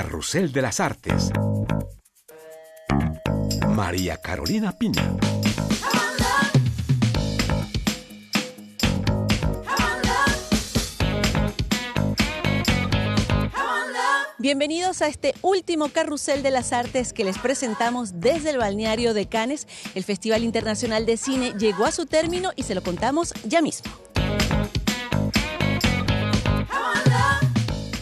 Carrusel de las Artes. María Carolina Piña. Bienvenidos a este último carrusel de las artes que les presentamos desde el balneario de Cannes. El Festival Internacional de Cine llegó a su término y se lo contamos ya mismo.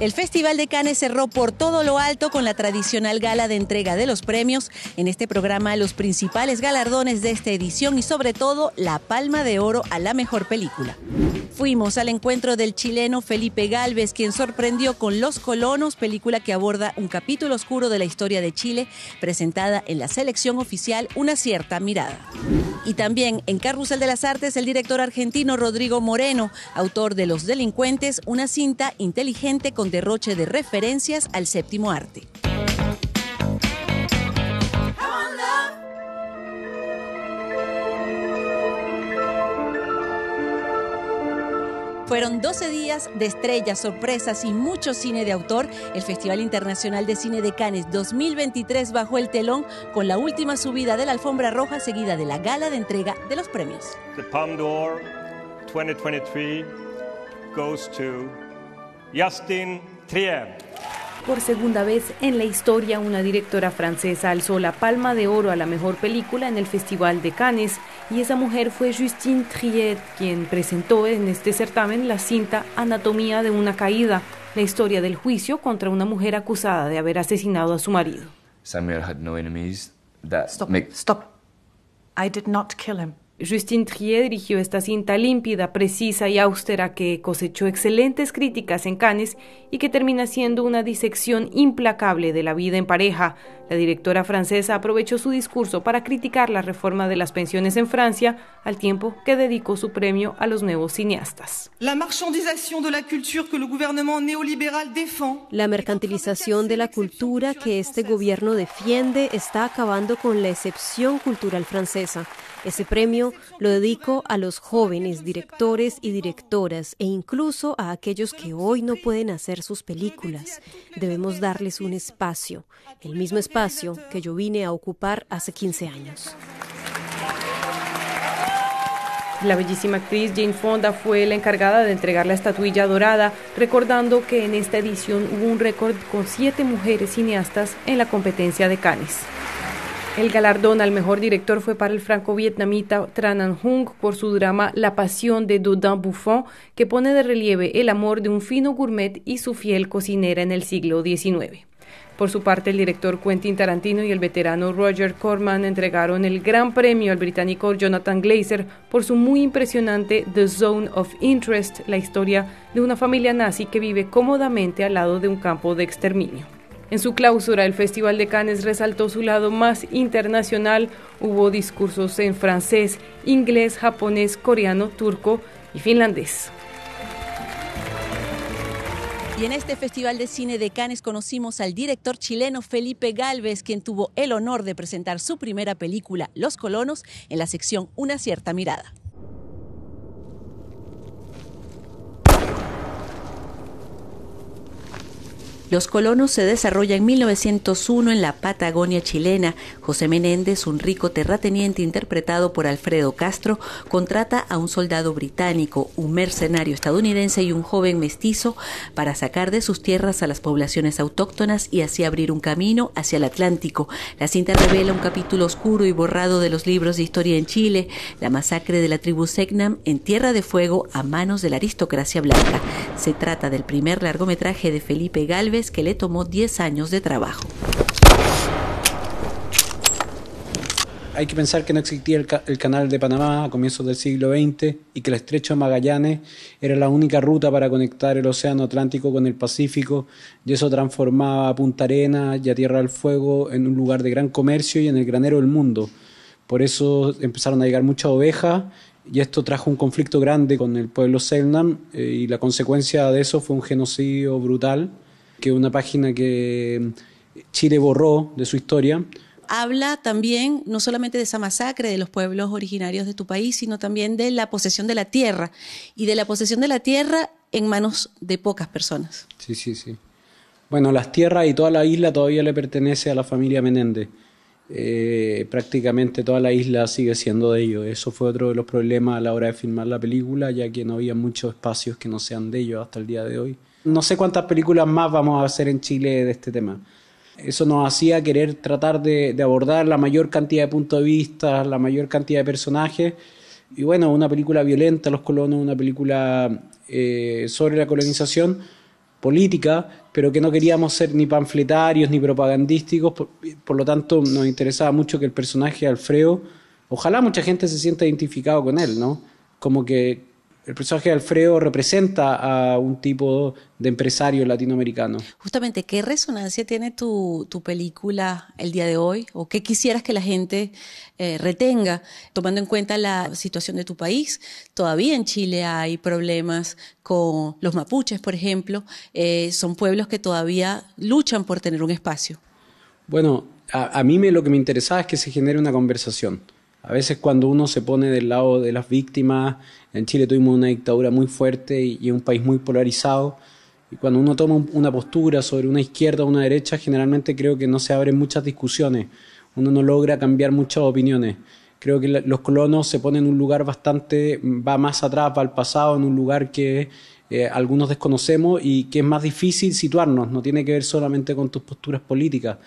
El Festival de Cannes cerró por todo lo alto con la tradicional gala de entrega de los premios. En este programa, los principales galardones de esta edición y sobre todo la palma de oro a la mejor película. Fuimos al encuentro del chileno Felipe Galvez, quien sorprendió con Los Colonos, película que aborda un capítulo oscuro de la historia de Chile, presentada en la selección oficial Una cierta mirada. Y también en Carrusel de las Artes, el director argentino Rodrigo Moreno, autor de Los Delincuentes, una cinta inteligente con derroche de referencias al séptimo arte. Fueron 12 días de estrellas, sorpresas y mucho cine de autor. El Festival Internacional de Cine de Cannes 2023 bajó el telón con la última subida de la alfombra roja seguida de la gala de entrega de los premios. The Palme d'Or 2023 goes to Justin Trier. Por segunda vez en la historia, una directora francesa alzó la palma de oro a la mejor película en el Festival de Cannes y esa mujer fue Justine Triet, quien presentó en este certamen la cinta Anatomía de una caída, la historia del juicio contra una mujer acusada de haber asesinado a su marido. Samuel had no enemies. That Stop. make- Stop. I did not kill him. Justine Trier dirigió esta cinta límpida, precisa y austera que cosechó excelentes críticas en Cannes y que termina siendo una disección implacable de la vida en pareja. La directora francesa aprovechó su discurso para criticar la reforma de las pensiones en Francia, al tiempo que dedicó su premio a los nuevos cineastas. La marchandisation de la culture que gouvernement néolibéral défend. La mercantilización de la cultura que este gobierno defiende está acabando con la excepción cultural francesa. Ese premio lo dedico a los jóvenes directores y directoras e incluso a aquellos que hoy no pueden hacer sus películas. Debemos darles un espacio, el mismo espacio que yo vine a ocupar hace 15 años. La bellísima actriz Jane Fonda fue la encargada de entregar la estatuilla dorada, recordando que en esta edición hubo un récord con siete mujeres cineastas en la competencia de Cannes. El galardón al mejor director fue para el franco-vietnamita Tran Anh Hung por su drama La pasión de Dodin Buffon, que pone de relieve el amor de un fino gourmet y su fiel cocinera en el siglo XIX. Por su parte, el director Quentin Tarantino y el veterano Roger Corman entregaron el gran premio al británico Jonathan Glazer por su muy impresionante The Zone of Interest, la historia de una familia nazi que vive cómodamente al lado de un campo de exterminio. En su clausura, el Festival de Cannes resaltó su lado más internacional. Hubo discursos en francés, inglés, japonés, coreano, turco y finlandés. Y en este Festival de Cine de Cannes conocimos al director chileno Felipe Galvez, quien tuvo el honor de presentar su primera película, Los Colonos, en la sección Una cierta mirada. Los colonos se desarrolla en 1901 en la Patagonia chilena. José Menéndez, un rico terrateniente interpretado por Alfredo Castro, contrata a un soldado británico, un mercenario estadounidense y un joven mestizo para sacar de sus tierras a las poblaciones autóctonas y así abrir un camino hacia el Atlántico. La cinta revela un capítulo oscuro y borrado de los libros de historia en Chile, la masacre de la tribu Segnam en Tierra de Fuego a manos de la aristocracia blanca. Se trata del primer largometraje de Felipe Galvez que le tomó 10 años de trabajo. Hay que pensar que no existía el, ca- el canal de Panamá a comienzos del siglo XX y que el estrecho Magallanes era la única ruta para conectar el Océano Atlántico con el Pacífico y eso transformaba a Punta Arenas y a Tierra del Fuego en un lugar de gran comercio y en el granero del mundo. Por eso empezaron a llegar muchas ovejas y esto trajo un conflicto grande con el pueblo Selknam eh, y la consecuencia de eso fue un genocidio brutal, que una página que Chile borró de su historia habla también no solamente de esa masacre de los pueblos originarios de tu país, sino también de la posesión de la tierra y de la posesión de la tierra en manos de pocas personas. Sí, sí, sí. Bueno, las tierras y toda la isla todavía le pertenece a la familia Menéndez. Eh, prácticamente toda la isla sigue siendo de ellos. Eso fue otro de los problemas a la hora de filmar la película, ya que no había muchos espacios que no sean de ellos hasta el día de hoy. No sé cuántas películas más vamos a hacer en Chile de este tema. Eso nos hacía querer tratar de, abordar la mayor cantidad de puntos de vista, la mayor cantidad de personajes. Y bueno, una película violenta, Los colonos, una película eh, sobre la colonización política, pero que no queríamos ser ni panfletarios ni propagandísticos, por, lo tanto nos interesaba mucho que el personaje Alfredo, ojalá mucha gente se sienta identificado con él, ¿no? Como que el personaje de Alfredo representa a un tipo de empresario latinoamericano. Justamente, ¿qué resonancia tiene tu, película el día de hoy? ¿O qué quisieras que la gente eh, retenga, tomando en cuenta la situación de tu país? Todavía en Chile hay problemas con los mapuches, por ejemplo. Eh, son pueblos que todavía luchan por tener un espacio. Bueno, a, a mí me, lo que me interesaba es que se genere una conversación a veces cuando uno se pone del lado de las víctimas, en Chile tuvimos una dictadura muy fuerte y, un país muy polarizado, y cuando uno toma una postura sobre una izquierda o una derecha, generalmente creo que no se abren muchas discusiones, uno no logra cambiar muchas opiniones. Creo que los colonos se ponen en un lugar bastante, va más atrás, va al pasado, en un lugar que eh, algunos desconocemos y que es más difícil situarnos, no tiene que ver solamente con tus posturas políticas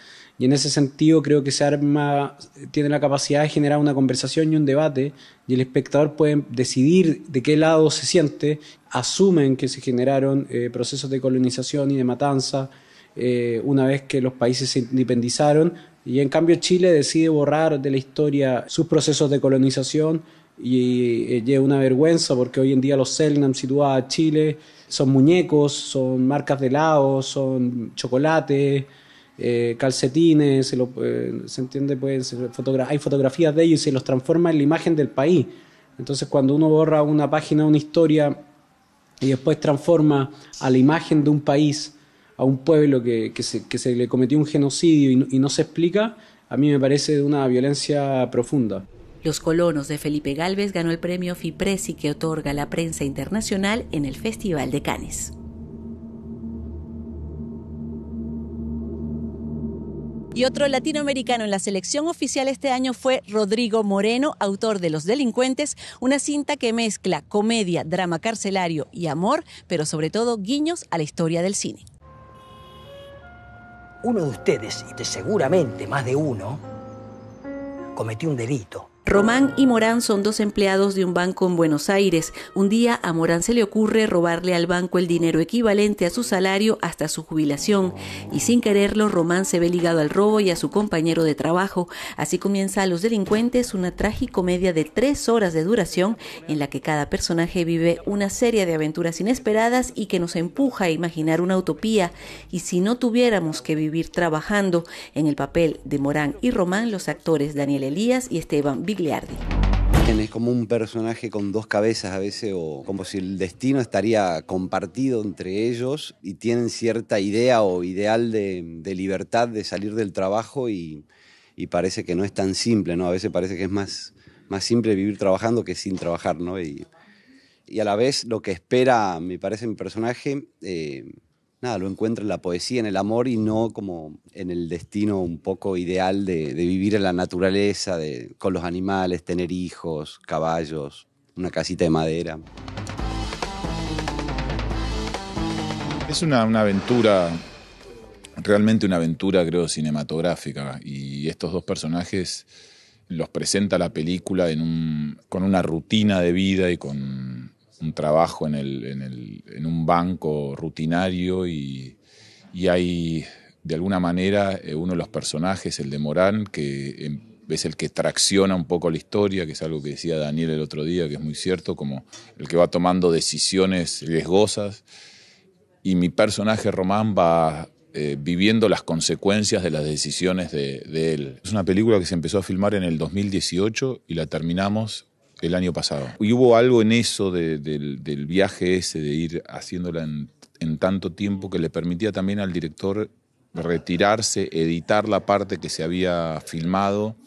y en ese sentido creo que se arma, tiene la capacidad de generar una conversación y un debate y el espectador puede decidir de qué lado se siente, asumen que se generaron eh, procesos de colonización y de matanza eh, una vez que los países se independizaron. Y en cambio Chile decide borrar de la historia sus procesos de colonización y eh, lleva una vergüenza porque hoy en día los Selnam situados a Chile son muñecos, son marcas de helado, son chocolate, eh, calcetines, eh, se entiende, pues, hay fotografías de ellos y se los transforma en la imagen del país. Entonces cuando uno borra una página, una historia y después transforma a la imagen de un país, a un pueblo que, se, le cometió un genocidio y no, se explica, a mí me parece una violencia profunda. Los colonos de Felipe Galvez ganó el premio FIPRESI que otorga la prensa internacional en el Festival de Cannes. Y otro latinoamericano en la selección oficial este año fue Rodrigo Moreno, autor de Los Delincuentes, una cinta que mezcla comedia, drama carcelario y amor, pero sobre todo guiños a la historia del cine. Uno de ustedes, y de seguramente más de uno, cometió un delito Román y Morán son dos empleados de un banco en Buenos Aires. Un día a Morán se le ocurre robarle al banco el dinero equivalente a su salario hasta su jubilación y sin quererlo Román se ve ligado al robo y a su compañero de trabajo. Así comienza a los delincuentes una tragicomedia de tres horas de duración en la que cada personaje vive una serie de aventuras inesperadas y que nos empuja a imaginar una utopía. Y si no tuviéramos que vivir trabajando en el papel de Morán y Román, los actores Daniel Elías y Esteban es como un personaje con dos cabezas a veces, o como si el destino estaría compartido entre ellos y tienen cierta idea o ideal de, libertad de salir del trabajo y, parece que no es tan simple, ¿no? A veces parece que es más, más simple vivir trabajando que sin trabajar, ¿no? Y, a la vez lo que espera, me parece, mi personaje, eh, nada, lo encuentra en la poesía, en el amor y no como en el destino un poco ideal de, vivir en la naturaleza, de, con los animales, tener hijos, caballos, una casita de madera. Es una, una aventura, realmente una aventura creo cinematográfica y estos dos personajes los presenta la película en un, con una rutina de vida y con un trabajo en, el, en, el, en un banco rutinario y, y, hay de alguna manera eh, uno de los personajes, el de Morán, que em, es el que tracciona un poco la historia, que es algo que decía Daniel el otro día, que es muy cierto, como el que va tomando decisiones riesgosas. Y mi personaje Román va eh, viviendo las consecuencias de las decisiones de, de, él. Es una película que se empezó a filmar en el 2018 y la terminamos el año pasado. Y hubo algo en eso del, viaje ese, de ir haciéndola en, tanto tiempo, que le permitía también al director retirarse, editar la parte que se había filmado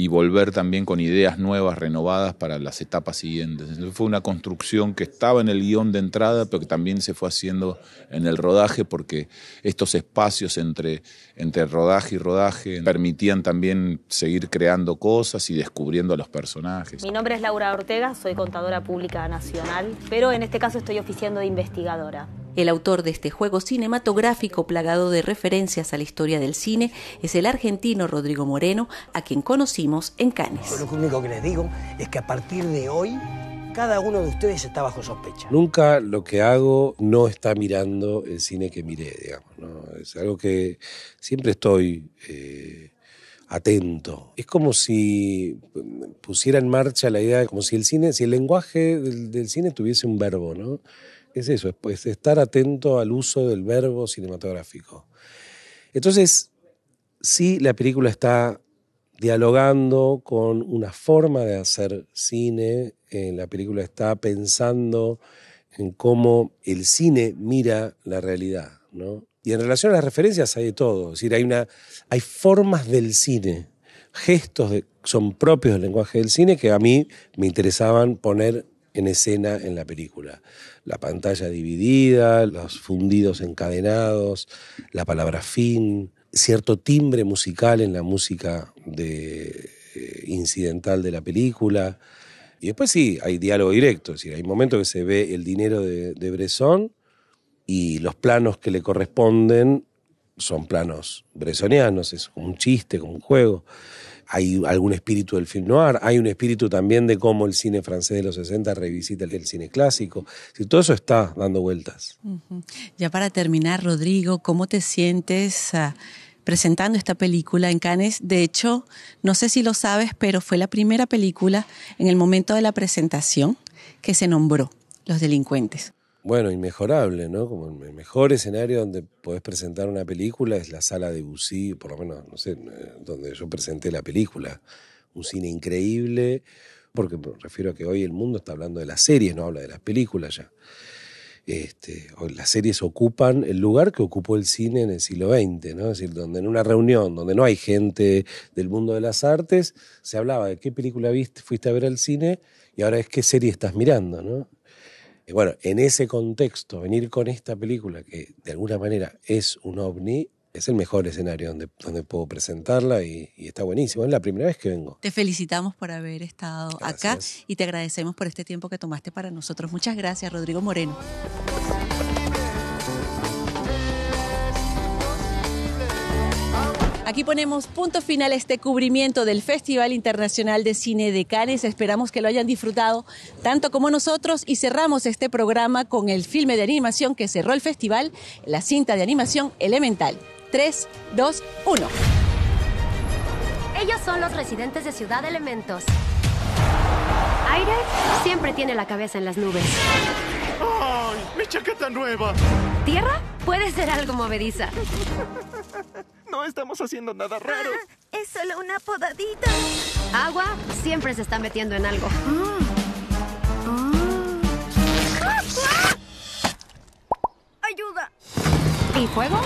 y volver también con ideas nuevas, renovadas para las etapas siguientes. Entonces fue una construcción que estaba en el guion de entrada, pero que también se fue haciendo en el rodaje, porque estos espacios entre, entre rodaje y rodaje permitían también seguir creando cosas y descubriendo a los personajes. Mi nombre es Laura Ortega, soy contadora pública nacional, pero en este caso estoy oficiando de investigadora. El autor de este juego cinematográfico plagado de referencias a la historia del cine es el argentino Rodrigo Moreno, a quien conocimos en Cannes. Lo único que les digo es que a partir de hoy cada uno de ustedes está bajo sospecha. Nunca lo que hago no está mirando el cine que miré, digamos. Es algo que siempre estoy eh, atento. Es como si pusiera en marcha la idea, como si el cine, si el lenguaje del, del cine tuviese un verbo, ¿no? Es eso, es pues, estar atento al uso del verbo cinematográfico. Entonces, sí, la película está dialogando con una forma de hacer cine, eh, la película está pensando en cómo el cine mira la realidad, ¿no? Y en relación a las referencias hay de todo, es decir, hay, una, hay formas del cine, gestos que son propios del lenguaje del cine que a mí me interesaban poner en escena en la película. La pantalla dividida, los fundidos encadenados, la palabra fin, cierto timbre musical en la música de, eh, incidental de la película. Y después sí, hay diálogo directo, es decir, hay momentos que se ve el dinero de, Bresson y los planos que le corresponden son planos bresonianos, es como un chiste, como un juego hay algún espíritu del film noir, hay un espíritu también de cómo el cine francés de los 60 revisita el, cine clásico. Si todo eso está dando vueltas. Ya para terminar, Rodrigo, ¿cómo te sientes uh, presentando esta película en Cannes? De hecho, no sé si lo sabes, pero fue la primera película en el momento de la presentación que se nombró Los Delincuentes. Bueno, inmejorable, ¿no? Como el mejor escenario donde podés presentar una película es la sala de Bussy, por lo menos, no sé, donde yo presenté la película. Un cine increíble, porque me refiero a que hoy el mundo está hablando de las series, no habla de las películas ya. Este, las series ocupan el lugar que ocupó el cine en el siglo XX, ¿no? Es decir, donde en una reunión donde no hay gente del mundo de las artes, se hablaba de qué película viste, fuiste a ver al cine y ahora es qué serie estás mirando, ¿no? Bueno, en ese contexto, venir con esta película que de alguna manera es un ovni, es el mejor escenario donde, donde puedo presentarla y, está buenísimo. Es la primera vez que vengo. Te felicitamos por haber estado acá y te agradecemos por este tiempo que tomaste para nosotros. Muchas gracias, Rodrigo Moreno. Aquí ponemos punto final a este cubrimiento del Festival Internacional de Cine de Cannes. Esperamos que lo hayan disfrutado tanto como nosotros y cerramos este programa con el filme de animación que cerró el festival, la cinta de animación Elemental. 3, 2, 1. Ellos son los residentes de Ciudad Elementos. Aire siempre tiene la cabeza en las nubes. ¡Ay! ¡Mi chaqueta nueva! ¿Tierra? Puede ser algo movediza. No estamos haciendo nada raro. Ah, es solo una podadita. Agua siempre se está metiendo en algo. ¡Ayuda! ¿Y fuego?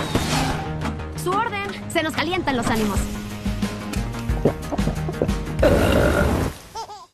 Su orden. Se nos calientan los ánimos.